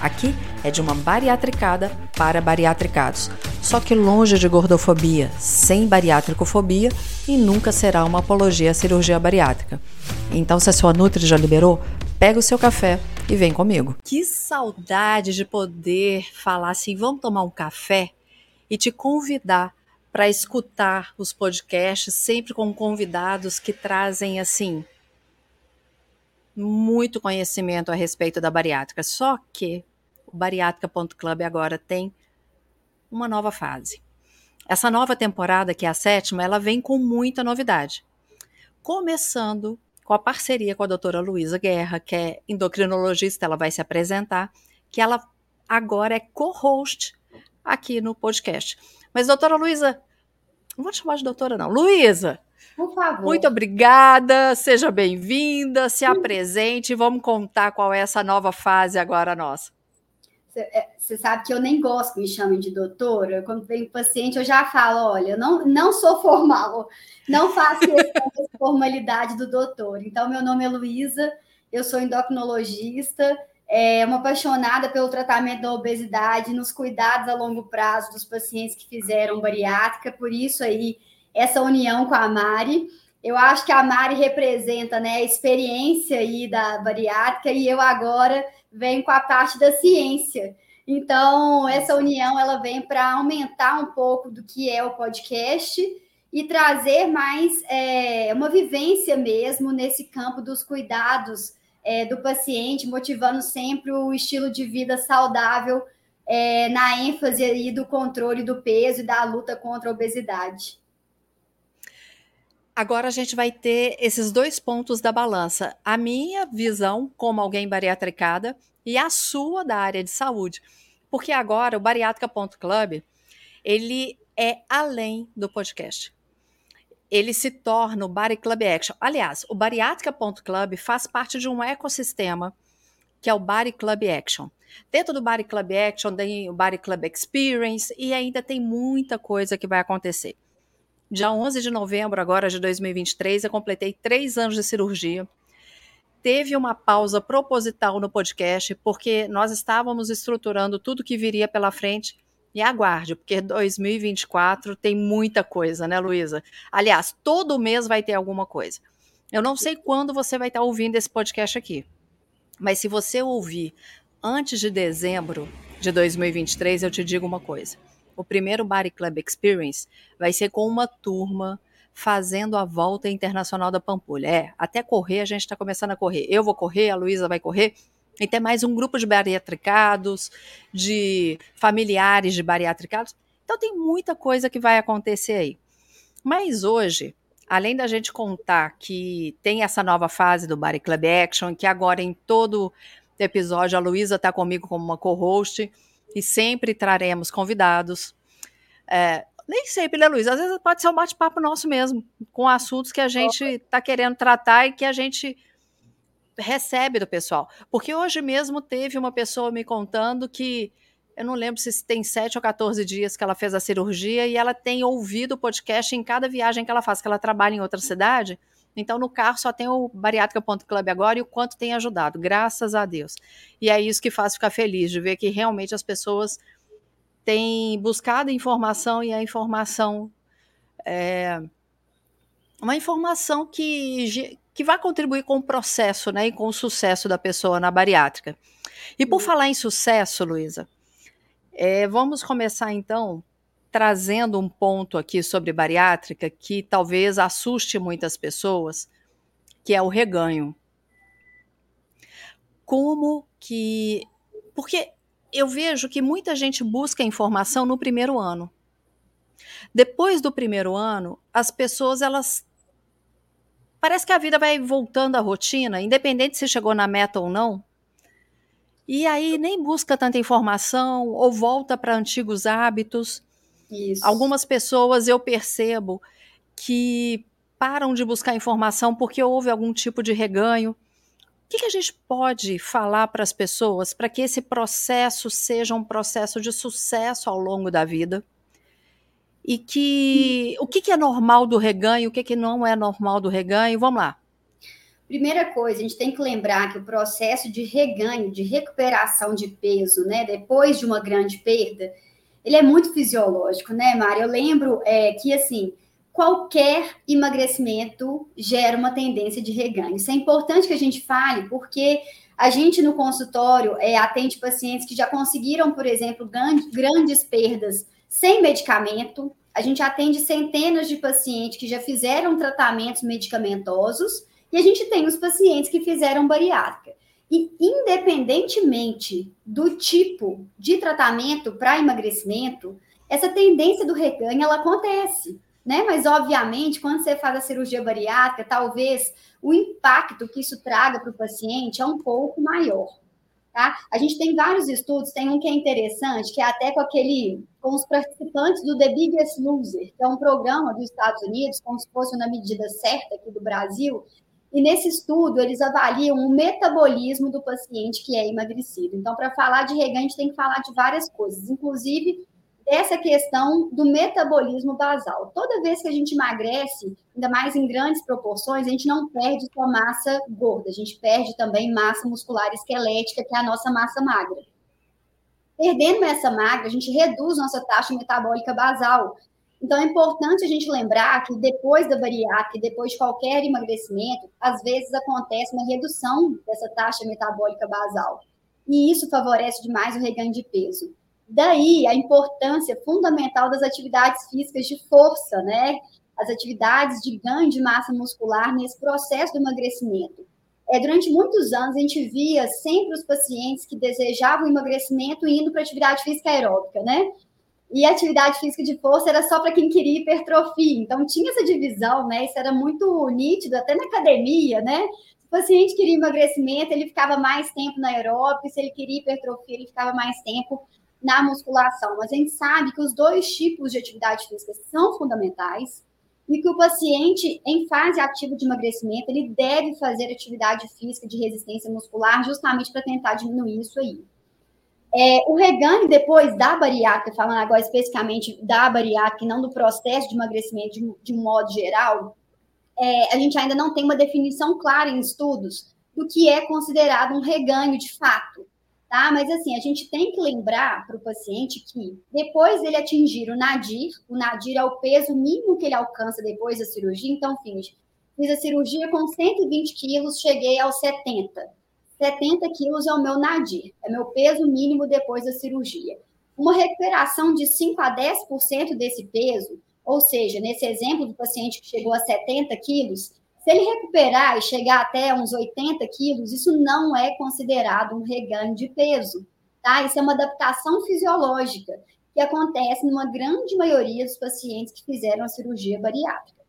Aqui é de uma bariatricada para bariatricados, só que longe de gordofobia, sem bariátricofobia e nunca será uma apologia à cirurgia bariátrica. Então, se a sua Nutri já liberou, pega o seu café e vem comigo. Que saudade de poder falar assim, vamos tomar um café e te convidar para escutar os podcasts sempre com convidados que trazem assim muito conhecimento a respeito da bariátrica. Só que o bariátrica.club agora tem uma nova fase. Essa nova temporada, que é a sétima, ela vem com muita novidade. Começando com a parceria com a doutora Luísa Guerra, que é endocrinologista, ela vai se apresentar, que ela agora é co-host aqui no podcast. Mas, doutora Luísa, não vou te chamar de doutora, não. Luísa, por favor. Muito obrigada, seja bem-vinda, se apresente, vamos contar qual é essa nova fase agora nossa. Você é, sabe que eu nem gosto que me chamem de doutora. Quando vem paciente, eu já falo: olha, não, não sou formal, não faço essa formalidade do doutor. Então, meu nome é Luísa, eu sou endocrinologista, é uma apaixonada pelo tratamento da obesidade, nos cuidados a longo prazo dos pacientes que fizeram bariátrica, por isso aí essa união com a Mari. Eu acho que a Mari representa né, a experiência aí da bariátrica e eu agora venho com a parte da ciência. Então, essa união ela vem para aumentar um pouco do que é o podcast e trazer mais é, uma vivência mesmo nesse campo dos cuidados é, do paciente, motivando sempre o estilo de vida saudável é, na ênfase aí do controle do peso e da luta contra a obesidade. Agora a gente vai ter esses dois pontos da balança. A minha visão como alguém bariatricada e a sua da área de saúde. Porque agora o bariátrica.club, ele é além do podcast. Ele se torna o Bari Club Action. Aliás, o bariátrica.club faz parte de um ecossistema que é o Body Club Action. Dentro do Body Club Action tem o Body Club Experience e ainda tem muita coisa que vai acontecer. Dia 11 de novembro agora de 2023, eu completei três anos de cirurgia. Teve uma pausa proposital no podcast, porque nós estávamos estruturando tudo que viria pela frente. E aguarde, porque 2024 tem muita coisa, né, Luísa? Aliás, todo mês vai ter alguma coisa. Eu não sei quando você vai estar ouvindo esse podcast aqui, mas se você ouvir antes de dezembro de 2023, eu te digo uma coisa o primeiro Body Club Experience vai ser com uma turma fazendo a volta internacional da Pampulha. É, até correr a gente está começando a correr. Eu vou correr, a Luísa vai correr. E tem mais um grupo de bariatricados, de familiares de bariatricados. Então tem muita coisa que vai acontecer aí. Mas hoje, além da gente contar que tem essa nova fase do Body Club Action, que agora em todo episódio a Luísa está comigo como uma co-host, e sempre traremos convidados. É, nem sempre, né, Luiz? Às vezes pode ser um bate-papo nosso mesmo, com assuntos que a gente está querendo tratar e que a gente recebe do pessoal. Porque hoje mesmo teve uma pessoa me contando que eu não lembro se tem 7 ou 14 dias que ela fez a cirurgia e ela tem ouvido o podcast em cada viagem que ela faz, que ela trabalha em outra cidade. Então, no carro só tem o bariátrica.club agora e o quanto tem ajudado, graças a Deus. E é isso que faz ficar feliz, de ver que realmente as pessoas têm buscado informação e a informação é uma informação que, que vai contribuir com o processo né, e com o sucesso da pessoa na bariátrica. E por falar em sucesso, Luísa, é, vamos começar então trazendo um ponto aqui sobre bariátrica que talvez assuste muitas pessoas, que é o reganho. Como que. Porque eu vejo que muita gente busca informação no primeiro ano. Depois do primeiro ano, as pessoas elas parece que a vida vai voltando à rotina, independente se chegou na meta ou não. E aí nem busca tanta informação ou volta para antigos hábitos. Isso. Algumas pessoas eu percebo que param de buscar informação porque houve algum tipo de reganho. O que, que a gente pode falar para as pessoas para que esse processo seja um processo de sucesso ao longo da vida? E que o que, que é normal do reganho, o que, que não é normal do reganho? Vamos lá. Primeira coisa, a gente tem que lembrar que o processo de reganho, de recuperação de peso, né, depois de uma grande perda, ele é muito fisiológico, né, Mari? Eu lembro é, que, assim, qualquer emagrecimento gera uma tendência de reganho. Isso é importante que a gente fale, porque a gente no consultório é, atende pacientes que já conseguiram, por exemplo, grandes perdas sem medicamento. A gente atende centenas de pacientes que já fizeram tratamentos medicamentosos e a gente tem os pacientes que fizeram bariátrica. E independentemente do tipo de tratamento para emagrecimento, essa tendência do reganho ela acontece, né? Mas obviamente, quando você faz a cirurgia bariátrica, talvez o impacto que isso traga para o paciente é um pouco maior. Tá? A gente tem vários estudos, tem um que é interessante, que é até com aquele, com os participantes do The Biggest Loser, que é um programa dos Estados Unidos, como se fosse na medida certa aqui do Brasil, e nesse estudo, eles avaliam o metabolismo do paciente que é emagrecido. Então, para falar de reganho, a gente tem que falar de várias coisas, inclusive dessa questão do metabolismo basal. Toda vez que a gente emagrece, ainda mais em grandes proporções, a gente não perde sua massa gorda, a gente perde também massa muscular esquelética, que é a nossa massa magra. Perdendo essa magra, a gente reduz nossa taxa metabólica basal, então, é importante a gente lembrar que depois da bariátrica, depois de qualquer emagrecimento, às vezes acontece uma redução dessa taxa metabólica basal. E isso favorece demais o reganho de peso. Daí a importância fundamental das atividades físicas de força, né? As atividades de ganho de massa muscular nesse processo do emagrecimento. É, durante muitos anos, a gente via sempre os pacientes que desejavam emagrecimento indo para atividade física aeróbica, né? E atividade física de força era só para quem queria hipertrofia. Então, tinha essa divisão, né? Isso era muito nítido, até na academia, né? Se o paciente queria emagrecimento, ele ficava mais tempo na aeróbica, se ele queria hipertrofia, ele ficava mais tempo na musculação. Mas a gente sabe que os dois tipos de atividade física são fundamentais e que o paciente em fase ativa de emagrecimento, ele deve fazer atividade física de resistência muscular justamente para tentar diminuir isso aí. É, o reganho depois da bariátrica, falando agora especificamente da bariátrica e não do processo de emagrecimento de, de um modo geral, é, a gente ainda não tem uma definição clara em estudos do que é considerado um reganho de fato, tá? Mas assim, a gente tem que lembrar para o paciente que depois dele atingir o nadir, o nadir é o peso mínimo que ele alcança depois da cirurgia, então, fiz a cirurgia com 120 quilos, cheguei aos 70 70 quilos é o meu nadir, é meu peso mínimo depois da cirurgia. Uma recuperação de 5 a 10% desse peso, ou seja, nesse exemplo do paciente que chegou a 70 quilos, se ele recuperar e chegar até uns 80 quilos, isso não é considerado um reganho de peso, tá? Isso é uma adaptação fisiológica que acontece numa grande maioria dos pacientes que fizeram a cirurgia bariátrica.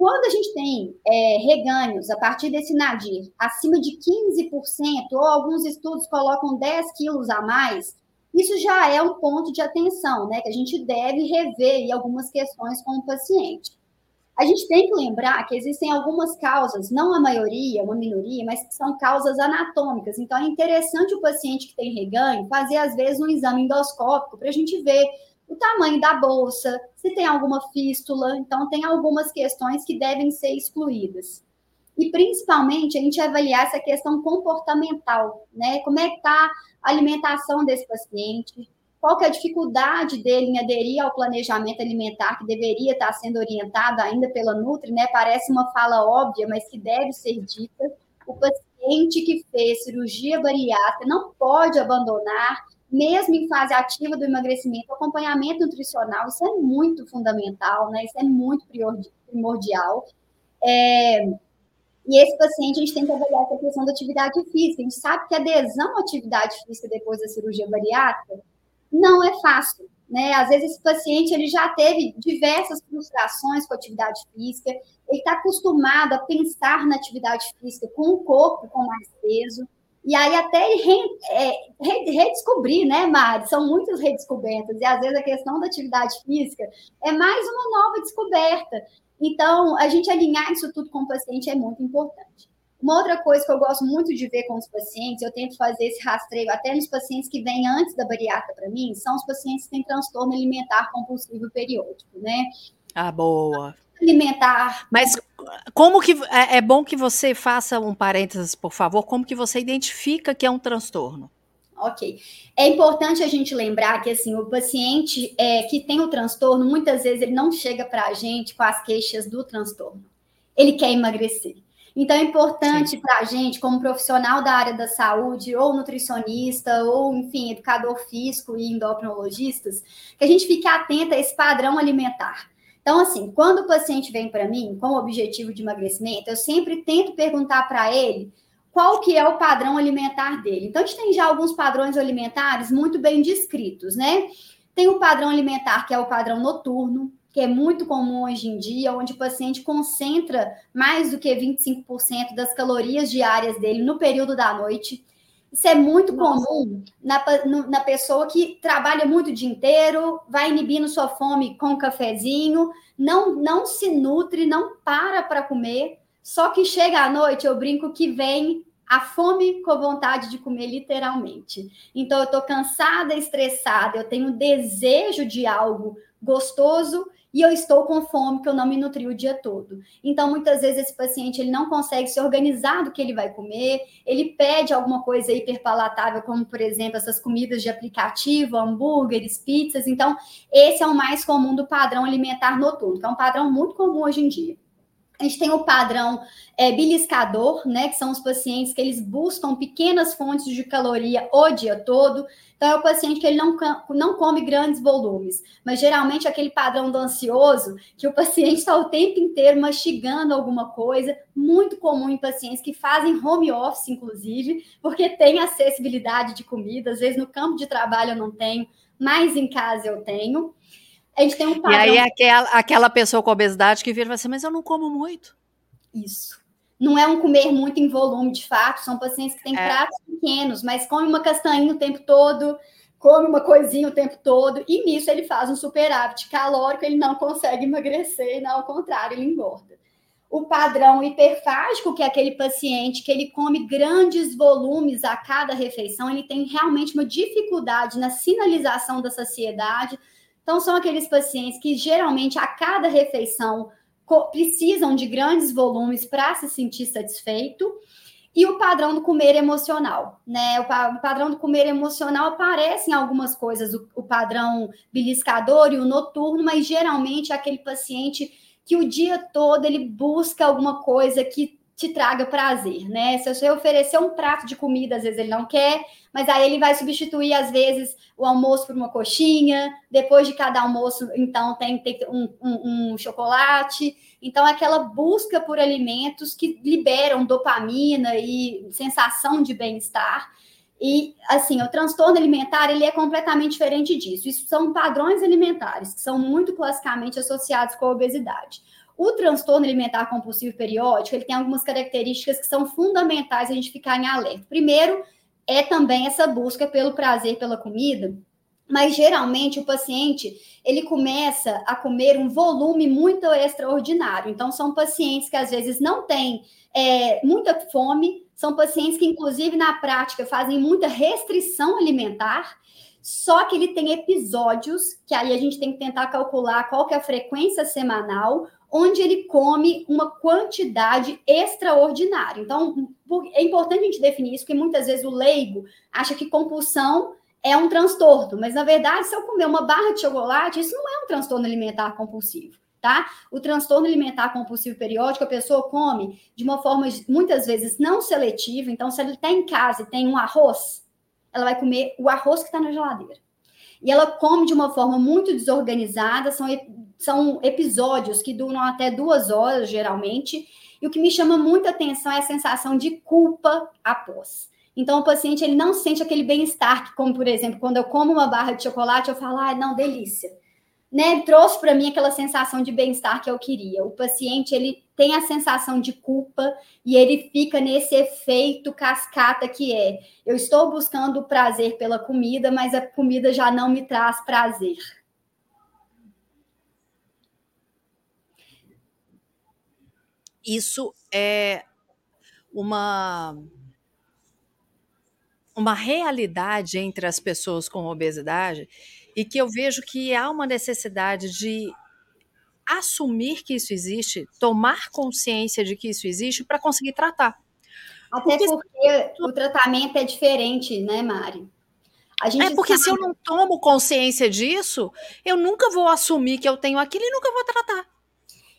Quando a gente tem é, reganhos a partir desse nadir acima de 15%, ou alguns estudos colocam 10 quilos a mais, isso já é um ponto de atenção, né? Que a gente deve rever algumas questões com o paciente. A gente tem que lembrar que existem algumas causas, não a maioria, uma minoria, mas que são causas anatômicas. Então, é interessante o paciente que tem reganho fazer, às vezes, um exame endoscópico para a gente ver o tamanho da bolsa, se tem alguma fístula, então tem algumas questões que devem ser excluídas. E principalmente a gente avaliar essa questão comportamental, né? Como é que está a alimentação desse paciente, qual que é a dificuldade dele em aderir ao planejamento alimentar que deveria estar sendo orientado ainda pela Nutri, né? Parece uma fala óbvia, mas que deve ser dita. O paciente que fez cirurgia bariátrica não pode abandonar mesmo em fase ativa do emagrecimento, acompanhamento nutricional, isso é muito fundamental, né? Isso é muito primordial. É, e esse paciente, a gente tem que avaliar essa questão da atividade física. A gente sabe que a adesão à atividade física depois da cirurgia bariátrica não é fácil, né? Às vezes esse paciente ele já teve diversas frustrações com a atividade física, ele está acostumado a pensar na atividade física com o corpo com mais peso, E aí até re, é, redescobrir, né, Mari? São muitas redescobertas, e às vezes a questão da atividade física é mais uma nova descoberta. Então, a gente alinhar isso tudo com o paciente é muito importante. Uma outra coisa que eu gosto muito de ver com os pacientes, eu tento fazer esse rastreio até nos pacientes que vêm antes da bariátrica para mim, são os pacientes que têm transtorno alimentar compulsivo periódico, né? Ah, boa. Alimentar. Mas como que é, é bom que você faça um parênteses, por favor, como que você identifica que é um transtorno? Ok. É importante a gente lembrar que assim o paciente é, que tem o transtorno, muitas vezes ele não chega para a gente com as queixas do transtorno. Ele quer emagrecer. Então é importante para a gente, como profissional da área da saúde, ou nutricionista, ou enfim, educador físico e endocrinologistas, que a gente fique atento a esse padrão alimentar. Então, assim, quando o paciente vem para mim com o objetivo de emagrecimento, eu sempre tento perguntar para ele qual que é o padrão alimentar dele. Então, a gente tem já alguns padrões alimentares muito bem descritos, né? Tem o padrão alimentar, que é o padrão noturno, que é muito comum hoje em dia, onde o paciente concentra mais do que 25% das calorias diárias dele no período da noite. Isso é muito comum na, na pessoa que trabalha muito o dia inteiro, vai inibindo sua fome com um cafezinho, não, não se nutre, não para para comer, só que chega à noite, eu brinco que vem a fome com vontade de comer, literalmente. Então, eu estou cansada, estressada, eu tenho desejo de algo gostoso e eu estou com fome que eu não me nutri o dia todo. Então, muitas vezes esse paciente ele não consegue se organizar do que ele vai comer, ele pede alguma coisa hiperpalatável, como por exemplo essas comidas de aplicativo, hambúrgueres, pizzas. Então, esse é o mais comum do padrão alimentar noturno, que é um padrão muito comum hoje em dia. A gente tem o padrão é, beliscador, né? Que são os pacientes que eles buscam pequenas fontes de caloria o dia todo. Então, é o paciente que ele não, não come grandes volumes, mas geralmente aquele padrão do ansioso, que o paciente está o tempo inteiro mastigando alguma coisa, muito comum em pacientes que fazem home office, inclusive, porque tem acessibilidade de comida. Às vezes no campo de trabalho eu não tenho, mas em casa eu tenho. A gente tem um padrão. E aí aquela, aquela pessoa com obesidade que vira e fala assim, mas eu não como muito. Isso. Não é um comer muito em volume, de fato. São pacientes que têm é. pratos pequenos, mas come uma castanha o tempo todo, come uma coisinha o tempo todo, e nisso ele faz um superávit calórico, ele não consegue emagrecer, não, ao contrário, ele engorda. O padrão hiperfágico, que é aquele paciente que ele come grandes volumes a cada refeição, ele tem realmente uma dificuldade na sinalização da saciedade, então, são aqueles pacientes que geralmente a cada refeição precisam de grandes volumes para se sentir satisfeito. E o padrão do comer emocional, né? O, padrão do comer emocional aparece em algumas coisas, o, o padrão beliscador e o noturno, mas geralmente é aquele paciente que o dia todo ele busca alguma coisa que te traga prazer, né? Se você oferecer um prato de comida, às vezes ele não quer, mas aí ele vai substituir, às vezes, o almoço por uma coxinha, depois de cada almoço, então, tem, tem um, um, um chocolate. Então, é aquela busca por alimentos que liberam dopamina e sensação de bem-estar. E, assim, o transtorno alimentar, ele é completamente diferente disso. Isso são padrões alimentares, que são muito classicamente associados com a obesidade. O transtorno alimentar compulsivo periódico, ele tem algumas características que são fundamentais a gente ficar em alerta. Primeiro, é também essa busca pelo prazer pela comida, mas geralmente o paciente ele começa a comer um volume muito extraordinário. Então, são pacientes que às vezes não têm é, muita fome, são pacientes que, inclusive, na prática, fazem muita restrição alimentar. Só que ele tem episódios que aí a gente tem que tentar calcular qual que é a frequência semanal onde ele come uma quantidade extraordinária. Então, é importante a gente definir isso, porque muitas vezes o leigo acha que compulsão é um transtorno, mas na verdade, se eu comer uma barra de chocolate, isso não é um transtorno alimentar compulsivo. Tá? O transtorno alimentar compulsivo periódico, a pessoa come de uma forma muitas vezes não seletiva. Então, se ele está em casa e tem um arroz, ela vai comer o arroz que está na geladeira. E ela come de uma forma muito desorganizada, são são episódios que duram até duas horas, geralmente, e o que me chama muita atenção é a sensação de culpa após. Então, o paciente ele não sente aquele bem-estar, como, por exemplo, quando eu como uma barra de chocolate, eu falo, ah, não, delícia. Né, trouxe para mim aquela sensação de bem-estar que eu queria. O paciente ele tem a sensação de culpa e ele fica nesse efeito cascata que é: eu estou buscando prazer pela comida, mas a comida já não me traz prazer. Isso é uma uma realidade entre as pessoas com obesidade e que eu vejo que há uma necessidade de assumir que isso existe, tomar consciência de que isso existe para conseguir tratar. Até porque, porque o tratamento é diferente, né, Mari? é porque sabe... se eu não tomo consciência disso, eu nunca vou assumir que eu tenho aquilo e nunca vou tratar.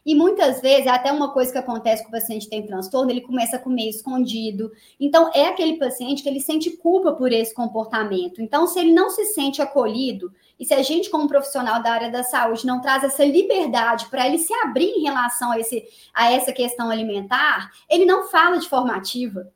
E muitas vezes, até uma coisa que acontece com o paciente tem transtorno, ele começa a comer escondido. Então, é aquele paciente que ele sente culpa por esse comportamento. Então, se ele não se sente acolhido, e se a gente, como profissional da área da saúde, não traz essa liberdade para ele se abrir em relação a, esse, a essa questão alimentar, ele não fala de forma ativa.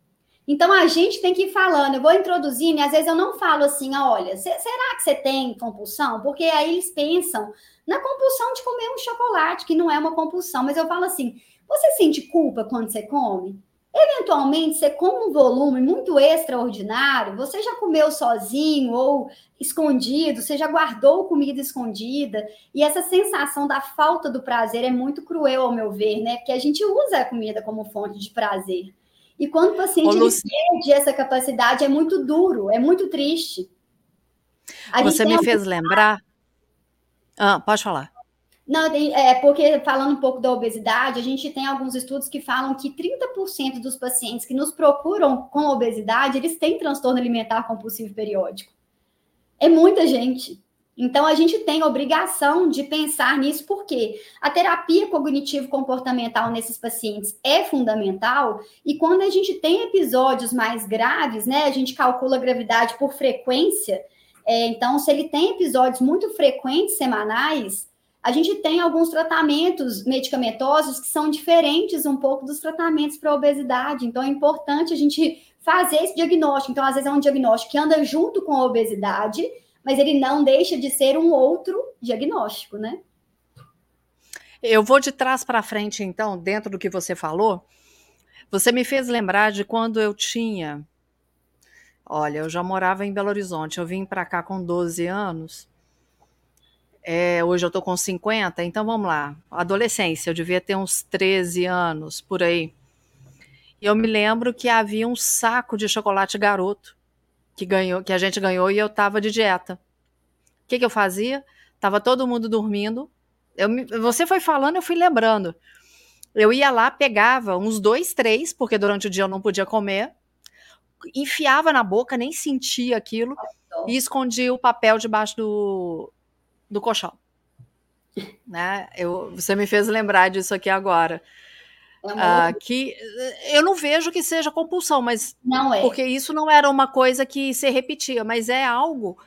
Então a gente tem que ir falando, eu vou introduzindo, e às vezes eu não falo assim, olha, será que você tem compulsão? Porque aí eles pensam na compulsão de comer um chocolate, que não é uma compulsão, mas eu falo assim: você sente culpa quando você come? Eventualmente, você come um volume muito extraordinário, você já comeu sozinho ou escondido, você já guardou comida escondida, e essa sensação da falta do prazer é muito cruel, ao meu ver, né? Porque a gente usa a comida como fonte de prazer. E quando o paciente Ô, perde essa capacidade, é muito duro, é muito triste. A Você me fez lembrar. Ah, pode falar. Não, é porque falando um pouco da obesidade, a gente tem alguns estudos que falam que 30% dos pacientes que nos procuram com obesidade, eles têm transtorno alimentar compulsivo periódico. É muita gente. Então, a gente tem a obrigação de pensar nisso, porque a terapia cognitivo-comportamental nesses pacientes é fundamental, e quando a gente tem episódios mais graves, né, a gente calcula a gravidade por frequência, é, então, se ele tem episódios muito frequentes, semanais, a gente tem alguns tratamentos medicamentosos que são diferentes um pouco dos tratamentos para obesidade. Então, é importante a gente fazer esse diagnóstico. Então, às vezes, é um diagnóstico que anda junto com a obesidade, mas ele não deixa de ser um outro diagnóstico, né? Eu vou de trás para frente, então, dentro do que você falou. Você me fez lembrar de quando eu tinha. Olha, eu já morava em Belo Horizonte, eu vim para cá com 12 anos. É, hoje eu tô com 50, então vamos lá. Adolescência, eu devia ter uns 13 anos por aí. E eu me lembro que havia um saco de chocolate garoto que ganhou, que a gente ganhou e eu tava de dieta. O que, que eu fazia? Tava todo mundo dormindo. Eu, você foi falando, eu fui lembrando. Eu ia lá, pegava uns dois, três, porque durante o dia eu não podia comer, enfiava na boca, nem sentia aquilo, e escondia o papel debaixo do, do colchão. Né? Eu, você me fez lembrar disso aqui agora. É uh, que eu não vejo que seja compulsão, mas não é. porque isso não era uma coisa que se repetia, mas é algo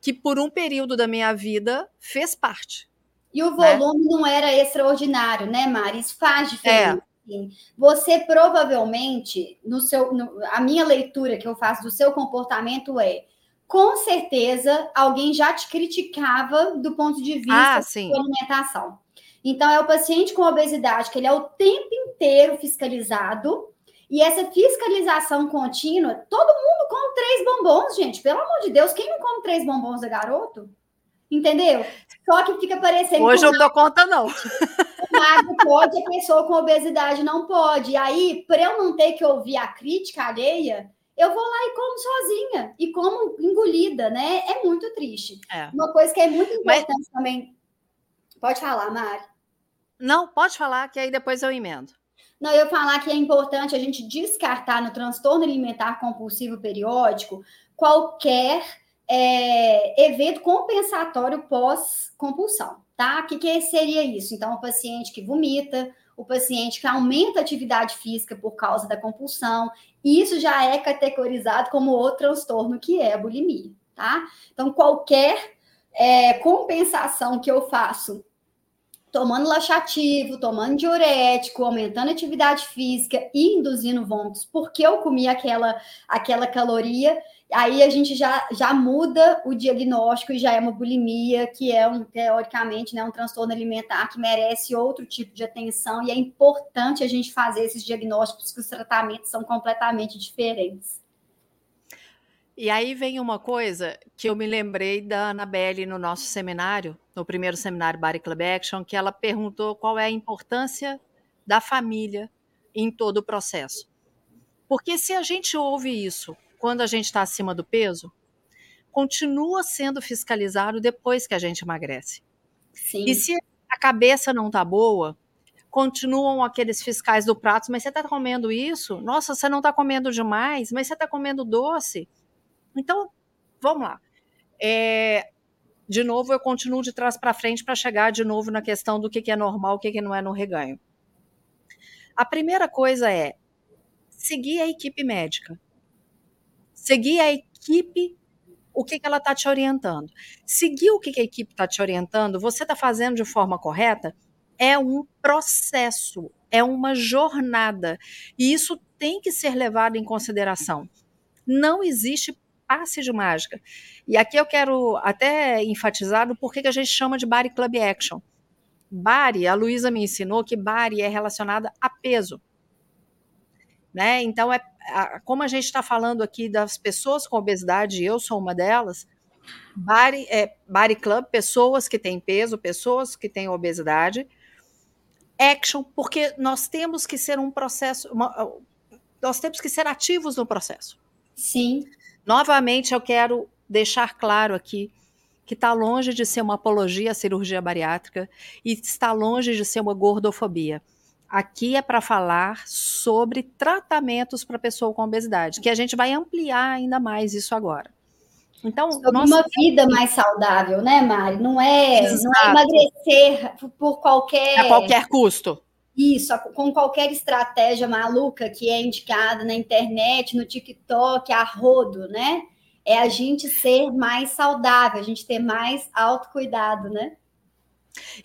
que por um período da minha vida fez parte. E o né? volume né? não era extraordinário, né, Mari? Isso faz diferença. É. Você provavelmente, no seu, no, a minha leitura que eu faço do seu comportamento é com certeza alguém já te criticava do ponto de vista ah, da alimentação. Então, é o paciente com obesidade, que ele é o tempo inteiro fiscalizado, e essa fiscalização contínua, todo mundo come três bombons, gente. Pelo amor de Deus, quem não come três bombons é garoto? Entendeu? Só que fica parecendo. Hoje eu não dou conta, não. Magro pode, a pessoa com obesidade não pode. E aí, para eu não ter que ouvir a crítica alheia, eu vou lá e como sozinha, e como engolida, né? É muito triste. É. Uma coisa que é muito importante Mas... também. Pode falar, Mari. Não, pode falar, que aí depois eu emendo. Não, eu falar que é importante a gente descartar no transtorno alimentar compulsivo periódico qualquer é, evento compensatório pós-compulsão, tá? O que, que seria isso? Então, o paciente que vomita, o paciente que aumenta a atividade física por causa da compulsão, isso já é categorizado como o transtorno que é a bulimia, tá? Então, qualquer é, compensação que eu faço tomando laxativo, tomando diurético, aumentando a atividade física e induzindo vômitos, porque eu comi aquela, aquela caloria, Aí a gente já, já muda o diagnóstico e já é uma bulimia, que é um, teoricamente, né, um transtorno alimentar que merece outro tipo de atenção, e é importante a gente fazer esses diagnósticos, que os tratamentos são completamente diferentes. E aí vem uma coisa que eu me lembrei da Anabelle no nosso seminário, no primeiro seminário Body Club Action, que ela perguntou qual é a importância da família em todo o processo. Porque se a gente ouve isso quando a gente está acima do peso, continua sendo fiscalizado depois que a gente emagrece. Sim. E se a cabeça não está boa, continuam aqueles fiscais do prato, mas você está comendo isso? Nossa, você não está comendo demais, mas você está comendo doce. Então, vamos lá. É, de novo, eu continuo de trás para frente para chegar de novo na questão do que, que é normal, o que, que não é no reganho. A primeira coisa é seguir a equipe médica. Seguir a equipe, o que, que ela está te orientando. Seguir o que, que a equipe está te orientando, você está fazendo de forma correta, é um processo, é uma jornada. E isso tem que ser levado em consideração. Não existe passe de mágica. E aqui eu quero até enfatizar o porquê que a gente chama de Body Club Action. Bari, a Luísa me ensinou que Bari é relacionada a peso. Né? Então, é, a, como a gente está falando aqui das pessoas com obesidade, e eu sou uma delas, Bari, é, body Club, pessoas que têm peso, pessoas que têm obesidade. Action, porque nós temos que ser um processo, uma, nós temos que ser ativos no processo. Sim. Novamente, eu quero deixar claro aqui que está longe de ser uma apologia à cirurgia bariátrica e está longe de ser uma gordofobia. Aqui é para falar sobre tratamentos para pessoa com obesidade, que a gente vai ampliar ainda mais isso agora. Então, sobre uma vida mais saudável, né, Mari? Não é, não é emagrecer por qualquer a qualquer custo. Isso, com qualquer estratégia maluca que é indicada na internet, no TikTok, a rodo, né? É a gente ser mais saudável, a gente ter mais autocuidado, né?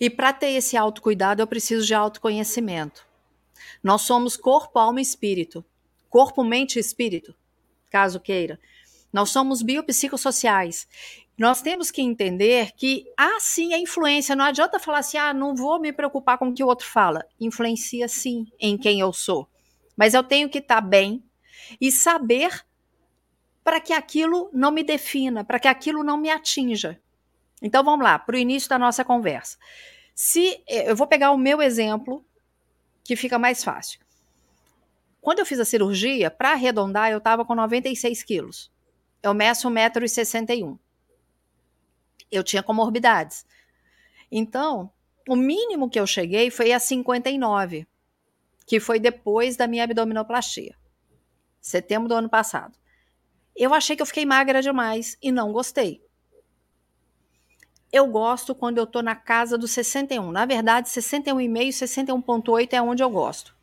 E para ter esse autocuidado, eu preciso de autoconhecimento. Nós somos corpo, alma e espírito. Corpo, mente e espírito, caso queira. Nós somos biopsicossociais. Nós temos que entender que há sim a influência. Não adianta falar assim, ah, não vou me preocupar com o que o outro fala. Influencia sim em quem eu sou. Mas eu tenho que estar bem e saber para que aquilo não me defina, para que aquilo não me atinja. Então vamos lá, para o início da nossa conversa. Se eh, eu vou pegar o meu exemplo, que fica mais fácil. Quando eu fiz a cirurgia, para arredondar, eu estava com 96 quilos. Eu meço 1,61m eu tinha comorbidades. Então, o mínimo que eu cheguei foi a 59, que foi depois da minha abdominoplastia, setembro do ano passado. Eu achei que eu fiquei magra demais e não gostei. Eu gosto quando eu tô na casa do 61. Na verdade, 61,5, 61,8 é onde eu gosto.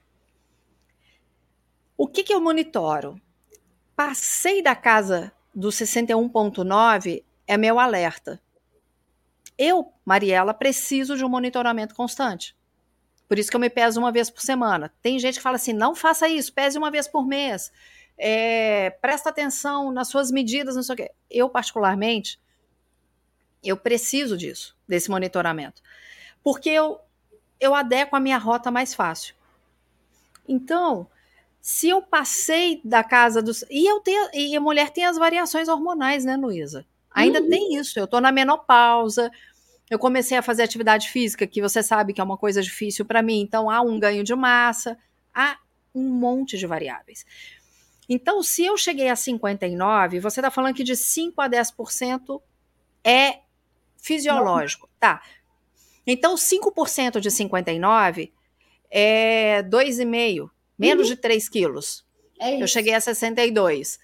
O que, que eu monitoro? Passei da casa do 61,9 é meu alerta. Eu, Mariela, preciso de um monitoramento constante. Por isso que eu me peso uma vez por semana. Tem gente que fala assim: não faça isso, pese uma vez por mês. É, presta atenção nas suas medidas, não sei o quê. Eu, particularmente, eu preciso disso, desse monitoramento. Porque eu, eu adequo a minha rota mais fácil. Então, se eu passei da casa dos. E eu tenho. E a mulher tem as variações hormonais, né, Luísa? Ainda uhum. tem isso. Eu estou na menopausa, eu comecei a fazer atividade física, que você sabe que é uma coisa difícil para mim, então há um ganho de massa, há um monte de variáveis. Então, se eu cheguei a 59, você está falando que de 5 a 10% é fisiológico. Não. Tá. Então, 5% de 59 é 2,5, menos uhum. de 3 quilos. É eu cheguei a 62.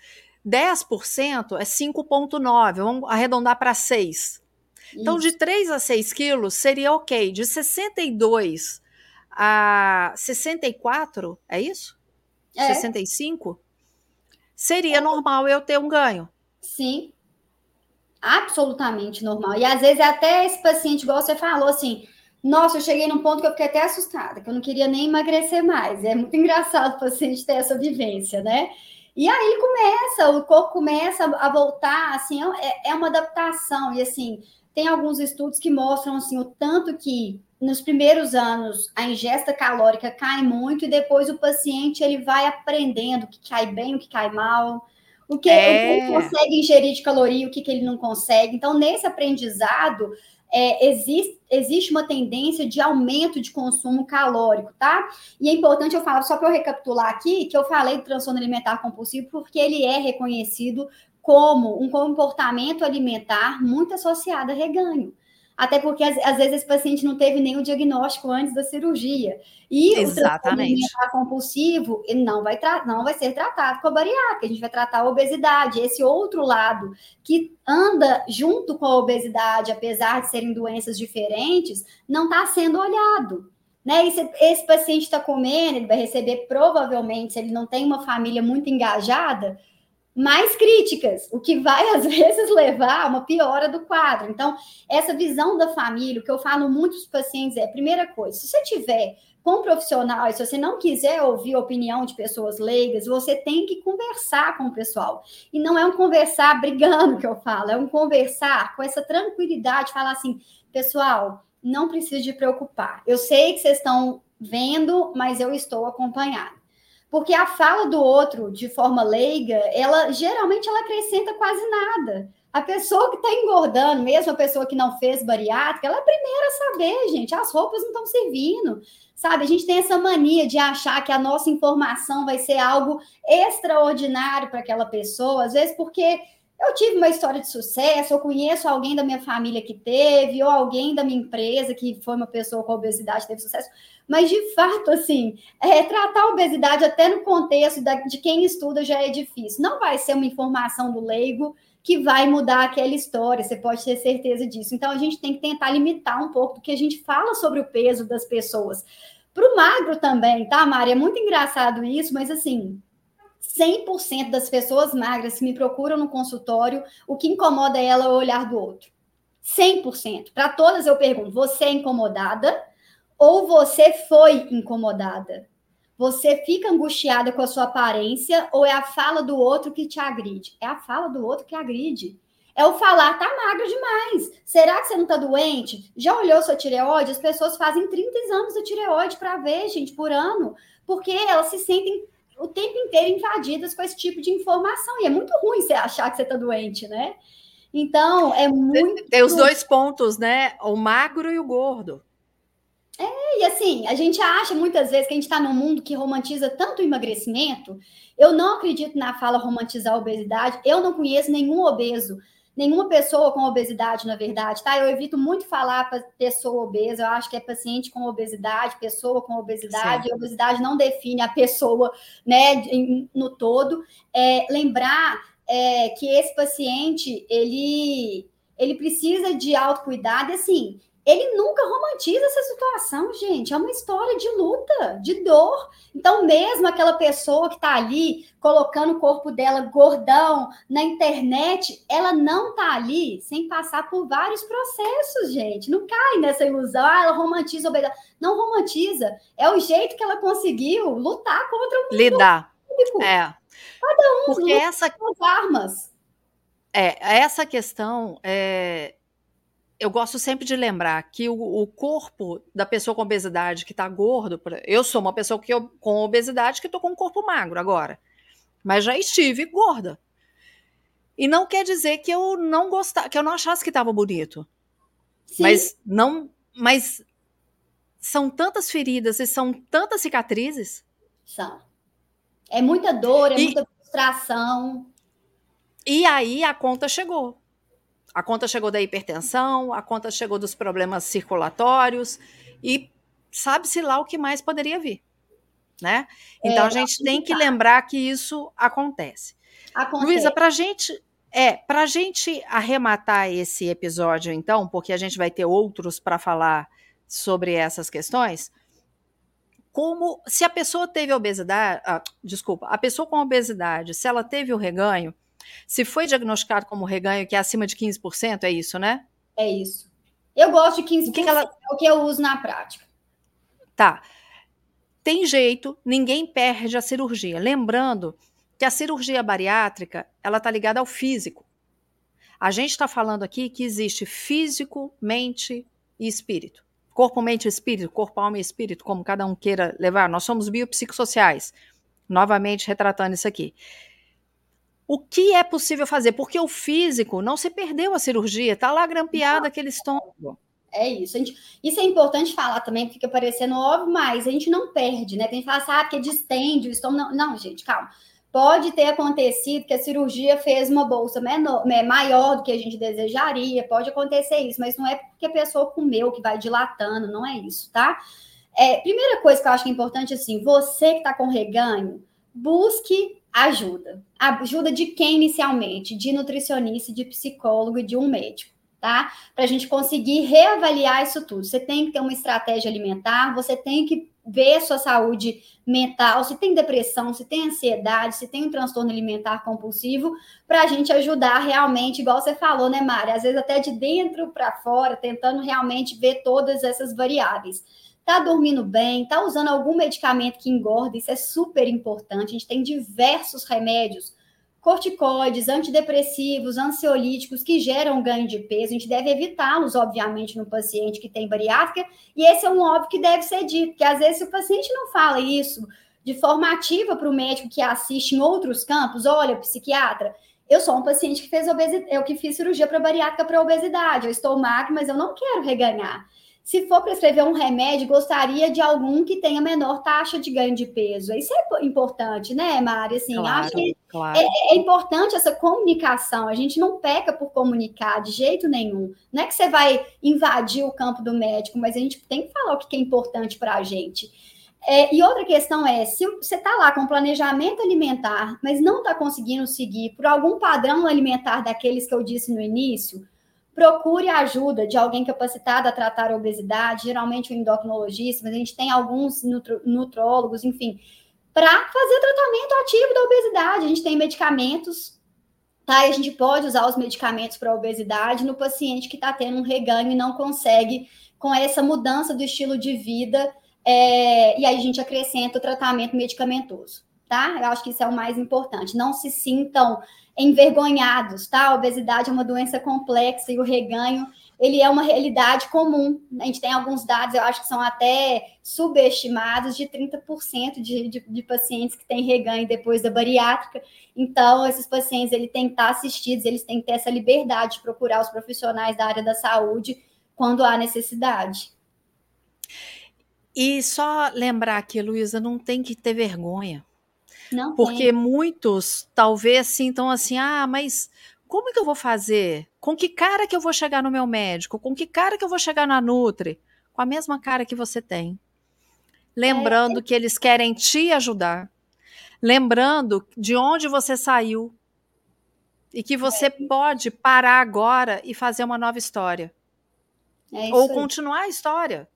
10% é 5,9, vamos arredondar para 6. Então, de 3 a 6 quilos seria ok. De 62 a 64, é isso? É. 65? Seria é. normal eu ter um ganho. Sim. Absolutamente normal. E às vezes até esse paciente, igual você falou, assim, nossa, eu cheguei num ponto que eu fiquei até assustada, que eu não queria nem emagrecer mais. É muito engraçado o paciente ter essa vivência, né? E aí começa, o corpo começa a voltar, assim, é, é uma adaptação. E assim, tem alguns estudos que mostram assim, o tanto que nos primeiros anos a ingesta calórica cai muito e depois o paciente ele vai aprendendo o que cai bem, o que cai mal, o que, é... o que ele consegue ingerir de caloria, o que, que ele não consegue. Então, nesse aprendizado, é, existe, existe uma tendência de aumento de consumo calórico, tá? E é importante eu falar, só para eu recapitular aqui, que eu falei do transtorno alimentar compulsivo porque ele é reconhecido como um comportamento alimentar muito associado a reganho. Até porque, às, às, vezes, esse paciente não teve nenhum diagnóstico antes da cirurgia. E Exatamente. o transtorno compulsivo ele não vai, não vai ser tratado com a bariátrica, a gente vai tratar a obesidade. Esse outro lado que anda junto com a obesidade, apesar de serem doenças diferentes, não está sendo olhado. Né? Esse, esse paciente está comendo, ele vai receber provavelmente, se ele não tem uma família muito engajada, mais críticas, o que vai às vezes levar a uma piora do quadro. Então, essa visão da família, o que eu falo muito para os pacientes é: primeira coisa, se você tiver com um profissional, se você não quiser ouvir a opinião de pessoas leigas, você tem que conversar com o pessoal. E não é um conversar brigando que eu falo, é um conversar com essa tranquilidade, falar assim, pessoal, não precisa de preocupar. Eu sei que vocês estão vendo, mas eu estou acompanhado. Porque a fala do outro, de forma leiga, ela geralmente ela acrescenta quase nada. A pessoa que está engordando, mesmo a pessoa que não fez bariátrica, ela é a primeira a saber, gente. As roupas não estão servindo. Sabe, a gente tem essa mania de achar que a nossa informação vai ser algo extraordinário para aquela pessoa, às vezes porque eu tive uma história de sucesso, eu conheço alguém da minha família que teve, ou alguém da minha empresa que foi uma pessoa com obesidade teve sucesso. Mas, de fato, assim, é, tratar a obesidade até no contexto da, de quem estuda já é difícil. Não vai ser uma informação do leigo que vai mudar aquela história, você pode ter certeza disso. Então, a gente tem que tentar limitar um pouco do que a gente fala sobre o peso das pessoas. Para o magro também, tá, Mari? É muito engraçado isso, mas assim, 100% das pessoas magras que me procuram no consultório, o que incomoda ela é o olhar do outro. 100%. Para todas eu pergunto: você é incomodada ou você foi incomodada? Você fica angustiada com a sua aparência ou é a fala do outro que te agride? É a fala do outro que agride. É o falar, tá magra demais. Será que você não tá doente? Já olhou sua tireoide? As pessoas fazem 30 exames da tireoide para ver, gente, por ano, porque elas se sentem o tempo inteiro invadidas com esse tipo de informação. E é muito ruim você achar que você está doente, né? Então, é muito. Tem os dois pontos, né? O magro e o gordo. É, e assim, a gente acha muitas vezes que a gente está num mundo que romantiza tanto o emagrecimento. Eu não acredito na fala romantizar a obesidade. Eu não conheço nenhum obeso nenhuma pessoa com obesidade, na verdade, tá? Eu evito muito falar para pessoa obesa, eu acho que é paciente com obesidade, pessoa com obesidade, obesidade não define a pessoa, né, no todo. É, lembrar é, que esse paciente, ele, ele precisa de autocuidado, assim, ele nunca romantiza essa situação, gente. É uma história de luta, de dor. Então, mesmo aquela pessoa que está ali colocando o corpo dela gordão na internet, ela não está ali sem passar por vários processos, gente. Não cai nessa ilusão, ah, ela romantiza a Não romantiza. É o jeito que ela conseguiu lutar contra o Lidar. Público. É. Cada um Porque essa... com as armas. É, essa questão é, eu gosto sempre de lembrar que o, o corpo da pessoa com obesidade que está gordo, eu sou uma pessoa que eu, com obesidade que estou com um corpo magro agora, mas já estive gorda. E não quer dizer que eu não gostar, que eu não achasse que estava bonito. Sim. Mas não, mas são tantas feridas e são tantas cicatrizes. São. É muita dor, é e, muita frustração. E aí a conta chegou. A conta chegou da hipertensão, a conta chegou dos problemas circulatórios e sabe-se lá o que mais poderia vir, né? Então é, a gente tem que lembrar que isso acontece. acontece. Luísa, para gente é, para a gente arrematar esse episódio, então, porque a gente vai ter outros para falar sobre essas questões, como se a pessoa teve obesidade, ah, desculpa, a pessoa com obesidade, se ela teve o reganho, se foi diagnosticado como reganho, que é acima de 15%, é isso, né? É isso. Eu gosto de 15%, o que, que ela... é o que eu uso na prática. Tá. Tem jeito, ninguém perde a cirurgia. Lembrando que a cirurgia bariátrica ela está ligada ao físico. A gente está falando aqui que existe físico, mente e espírito. Corpo, mente e espírito, corpo, alma e espírito, como cada um queira levar. Nós somos biopsicossociais. Novamente retratando isso aqui. O que é possível fazer? Porque o físico não se perdeu a cirurgia, está lá grampeado aquele estômago. É isso. Gente, isso é importante falar também, fica parecendo óbvio, mas a gente não perde, né? Tem que falar assim, ah, porque distende o estômago. Não, não, gente, calma. Pode ter acontecido que a cirurgia fez uma bolsa menor, maior do que a gente desejaria, pode acontecer isso, mas não é porque a pessoa comeu que vai dilatando, não é isso, tá? É, primeira coisa que eu acho que é importante, assim, você que está com reganho, busque ajuda. Ajuda de quem inicialmente? De nutricionista, de psicólogo e de um médico tá? Para a gente conseguir reavaliar isso tudo. Você tem que ter uma estratégia alimentar, você tem que ver sua saúde mental, se tem depressão, se tem ansiedade, se tem um transtorno alimentar compulsivo, para a gente ajudar realmente, igual você falou, né, Mari? Às vezes até de dentro para fora, tentando realmente ver todas essas variáveis. Tá dormindo bem, tá usando algum medicamento que engorda, isso é super importante. A gente tem diversos remédios corticoides, antidepressivos, ansiolíticos que geram ganho de peso. A gente deve evitá-los, obviamente, no paciente que tem bariátrica, e esse é um óbvio que deve ser dito, porque às vezes o paciente não fala isso de forma ativa para o médico que assiste em outros campos, olha, psiquiatra, eu sou um paciente que fez obesidade, eu que fiz cirurgia para bariátrica para obesidade, eu estou magro, mas eu não quero reganhar. Se for prescrever um remédio, gostaria de algum que tenha menor taxa de ganho de peso. Isso é importante, né, Mari? Assim, claro, acho que claro. é, é, importante essa comunicação. A gente não peca por comunicar de jeito nenhum. Não é que você vai invadir o campo do médico, mas a gente tem que falar o que é importante para a gente. É, e outra questão é, se você está lá com planejamento alimentar, mas não está conseguindo seguir por algum padrão alimentar daqueles que eu disse no início, procure a ajuda de alguém capacitado a tratar a obesidade, geralmente o endocrinologista, mas a gente tem alguns nutro, nutrólogos, enfim, para fazer tratamento ativo da obesidade. A gente tem medicamentos, tá? E a gente pode usar os medicamentos para obesidade no paciente que está tendo um reganho e não consegue, com essa mudança do estilo de vida, é, e aí a gente acrescenta o tratamento medicamentoso, tá? Eu acho que isso é o mais importante. Não se sintam envergonhados, tá? A obesidade é uma doença complexa e o reganho, ele é uma realidade comum. A gente tem alguns dados, eu acho que são até subestimados, de 30% de, de, de pacientes que têm reganho depois da bariátrica. Então, esses pacientes, eles têm que estar assistidos, eles têm que ter essa liberdade de procurar os profissionais da área da saúde quando há necessidade. E só lembrar aqui, Luísa, não tem que ter vergonha. Não Porque tem. muitos talvez sintam assim: ah, mas como que eu vou fazer? Com que cara que eu vou chegar no meu médico? Com que cara que eu vou chegar na Nutri? Com a mesma cara que você tem. Lembrando é. que eles querem te ajudar. Lembrando de onde você saiu. E que você é. pode parar agora e fazer uma nova história. É Ou continuar a história.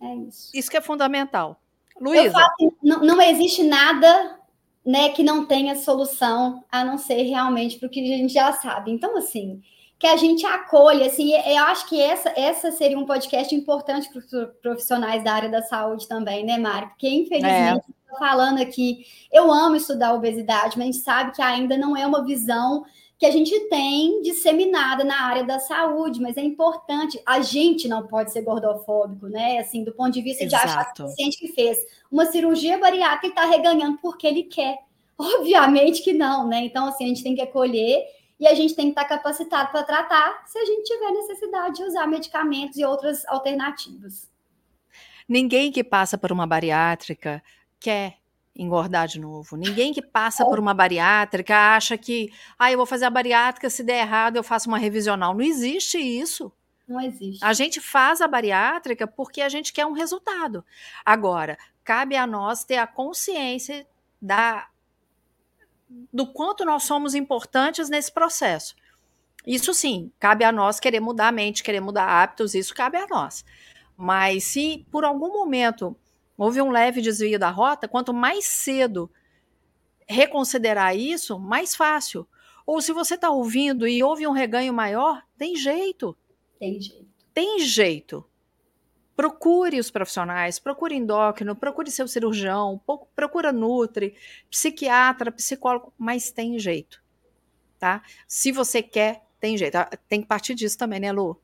É isso. Isso que é fundamental. Luísa. Não, não existe nada né, que não tenha solução, a não ser realmente para o que a gente já sabe. Então, assim, que a gente acolha, assim, eu acho que essa, essa seria um podcast importante para os profissionais da área da saúde também, né, Mari? Porque, infelizmente, é. falando aqui, eu amo estudar obesidade, mas a gente sabe que ainda não é uma visão que a gente tem disseminada na área da saúde, mas é importante. A gente não pode ser gordofóbico, né? Assim, do ponto de vista Exato. de achar que o paciente que fez uma cirurgia bariátrica está reganhando porque ele quer. Obviamente que não, né? Então, assim, a gente tem que acolher e a gente tem que estar capacitado para tratar se a gente tiver necessidade de usar medicamentos e outras alternativas. Ninguém que passa por uma bariátrica quer engordar de novo. Ninguém que passa por uma bariátrica acha que, ah, eu vou fazer a bariátrica, se der errado eu faço uma revisional. Não existe isso. Não existe. A gente faz a bariátrica porque a gente quer um resultado. Agora, cabe a nós ter a consciência da do quanto nós somos importantes nesse processo. Isso sim, cabe a nós querer mudar a mente, querer mudar hábitos, isso cabe a nós. Mas se por algum momento houve um leve desvio da rota, quanto mais cedo reconsiderar isso, mais fácil. Ou se você está ouvindo e houve um reganho maior, tem jeito. Tem jeito. Tem jeito. procure os profissionais, procure endócrino, procure seu cirurgião, procura nutri, psiquiatra, psicólogo, mas tem jeito, tá? Se você quer, tem jeito. Ah, tem que partir disso também, né, Lu?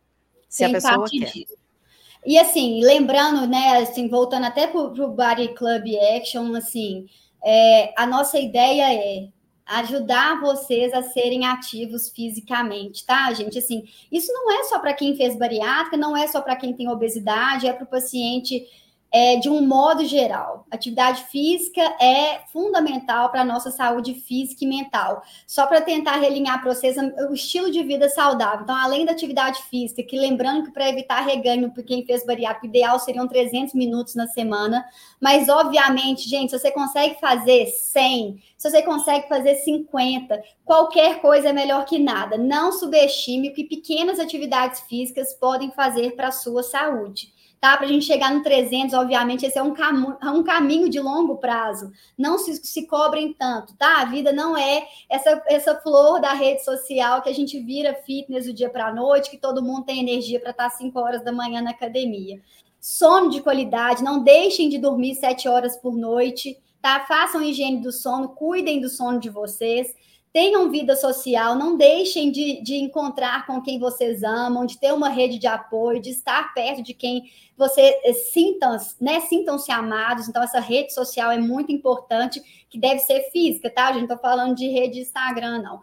Se tem a pessoa quer. Disso. E assim, lembrando, né, assim, voltando até para o Body Club Action, assim, é, a nossa ideia é ajudar vocês a serem ativos fisicamente, tá, gente? Assim, isso não é só para quem fez bariátrica, não é só para quem tem obesidade, é para o paciente é, de um modo geral. Atividade física é fundamental para a nossa saúde física e mental. Só para tentar realinhar para vocês o estilo de vida saudável. Então, além da atividade física, que lembrando que para evitar reganho para quem fez bariátrica, ideal seriam 300 minutos na semana. Mas, obviamente, gente, se você consegue fazer 100, se você consegue fazer 50, qualquer coisa é melhor que nada. Não subestime o que pequenas atividades físicas podem fazer para a sua saúde tá? Para a gente chegar no 300, obviamente, esse é um, cam um caminho de longo prazo. Não se, se cobrem tanto, tá? A vida não é essa, essa flor da rede social que a gente vira fitness do dia para a noite, que todo mundo tem energia para estar 5 horas da manhã na academia. Sono de qualidade, não deixem de dormir 7 horas por noite, tá? Façam higiene do sono, cuidem do sono de vocês tenham vida social, não deixem de, de encontrar com quem vocês amam, de ter uma rede de apoio, de estar perto de quem você eh, sintam, né, sintam-se amados. Então, essa rede social é muito importante, que deve ser física, tá? A gente não está falando de rede Instagram, não.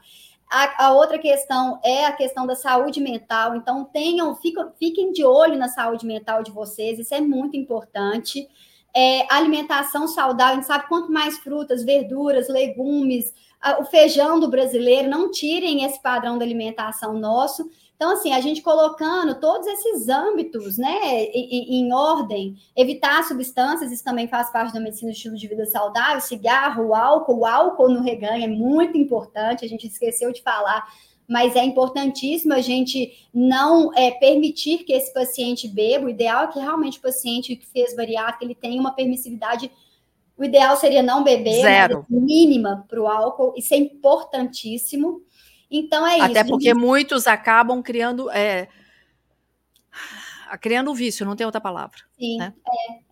A, a, outra questão é a questão da saúde mental. Então, tenham, fiquem, fiquem de olho na saúde mental de vocês, isso é muito importante. É, alimentação saudável, a gente sabe quanto mais frutas, verduras, legumes, o feijão do brasileiro, não tirem esse padrão da alimentação nosso. Então, assim, a gente colocando todos esses âmbitos, né, em, em, ordem, evitar substâncias, isso também faz parte da medicina do estilo de vida saudável, cigarro, álcool, o álcool no reganho é muito importante, a gente esqueceu de falar, mas é importantíssimo a gente não é, permitir que esse paciente beba, o ideal é que realmente o paciente que fez bariátrica, ele tenha uma permissividade o ideal seria não beber, Zero. mínima para o álcool, isso é importantíssimo. Então é Até isso. Até porque gente... muitos acabam criando. É, criando vício, não tem outra palavra. Sim, né?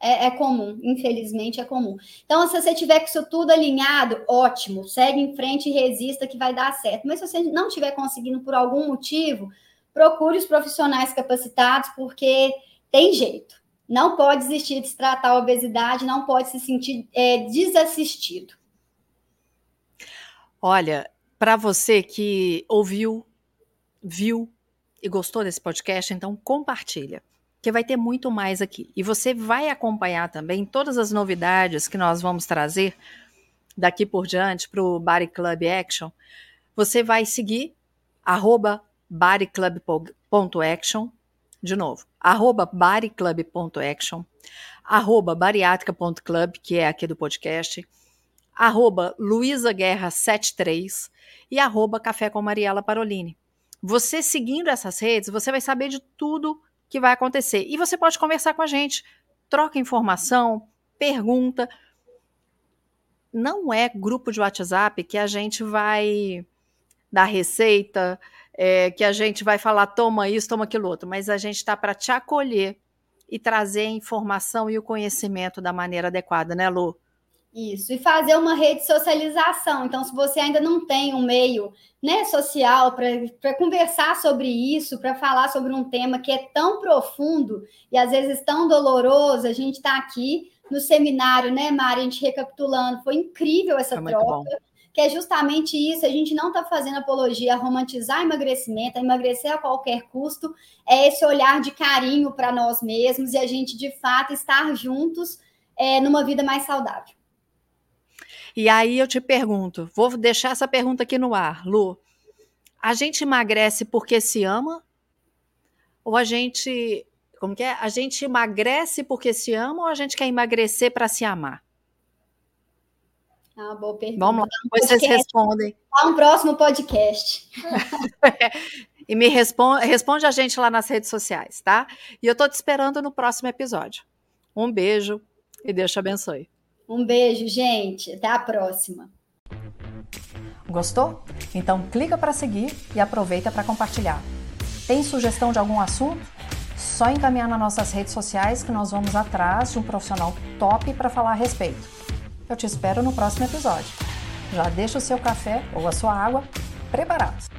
é, é, é, comum, infelizmente é comum. Então, se você tiver com isso tudo alinhado, ótimo, segue em frente e resista que vai dar certo. Mas se você não estiver conseguindo por algum motivo, procure os profissionais capacitados, porque tem jeito não pode desistir de se tratar a obesidade, não pode se sentir é, desassistido. Olha, para você que ouviu, viu e gostou desse podcast, então compartilha, que vai ter muito mais aqui. E você vai acompanhar também todas as novidades que nós vamos trazer daqui por diante para o Body Club Action. Você vai seguir arroba bodyclub.action de novo, arroba bodyclub.action, arroba bariátrica.club, que é aqui do podcast, arroba luisaguerra73 e arroba café com Mariela Parolini. Você seguindo essas redes, você vai saber de tudo que vai acontecer. E você pode conversar com a gente, troca informação, pergunta. Não é grupo de WhatsApp que a gente vai dar receita, é, que a gente vai falar, toma isso, toma aquilo outro, mas a gente está para te acolher e trazer a informação e o conhecimento da maneira adequada, né, Lu? Isso, e fazer uma rede de socialização. Então, se você ainda não tem um meio né, social para conversar sobre isso, para falar sobre um tema que é tão profundo e às vezes tão doloroso, a gente está aqui no seminário, né, Mari? A gente recapitulando, foi incrível essa foi troca que é justamente isso. A gente não está fazendo apologia a romantizar emagrecimento, a emagrecer a qualquer custo, é esse olhar de carinho para nós mesmos e a gente, de fato, estar juntos é, numa vida mais saudável. E aí eu te pergunto, vou deixar essa pergunta aqui no ar, Lu. A gente emagrece porque se ama? Ou a gente, como que é? A gente emagrece porque se ama ou a gente quer emagrecer para se amar? Ah, boa pergunta. Vamos lá, depois vocês respondem. Há um próximo podcast. e me responde, responde a gente lá nas redes sociais, tá? E eu tô te esperando no próximo episódio. Um beijo e Deus te abençoe. Um beijo, gente. Até a próxima. Gostou? Então clica para seguir e aproveita para compartilhar. Tem sugestão de algum assunto? Só encaminhar nas nossas redes sociais que nós vamos atrás de um profissional top para falar a respeito. Eu te espero no próximo episódio. Já deixa o seu café ou a sua água preparados.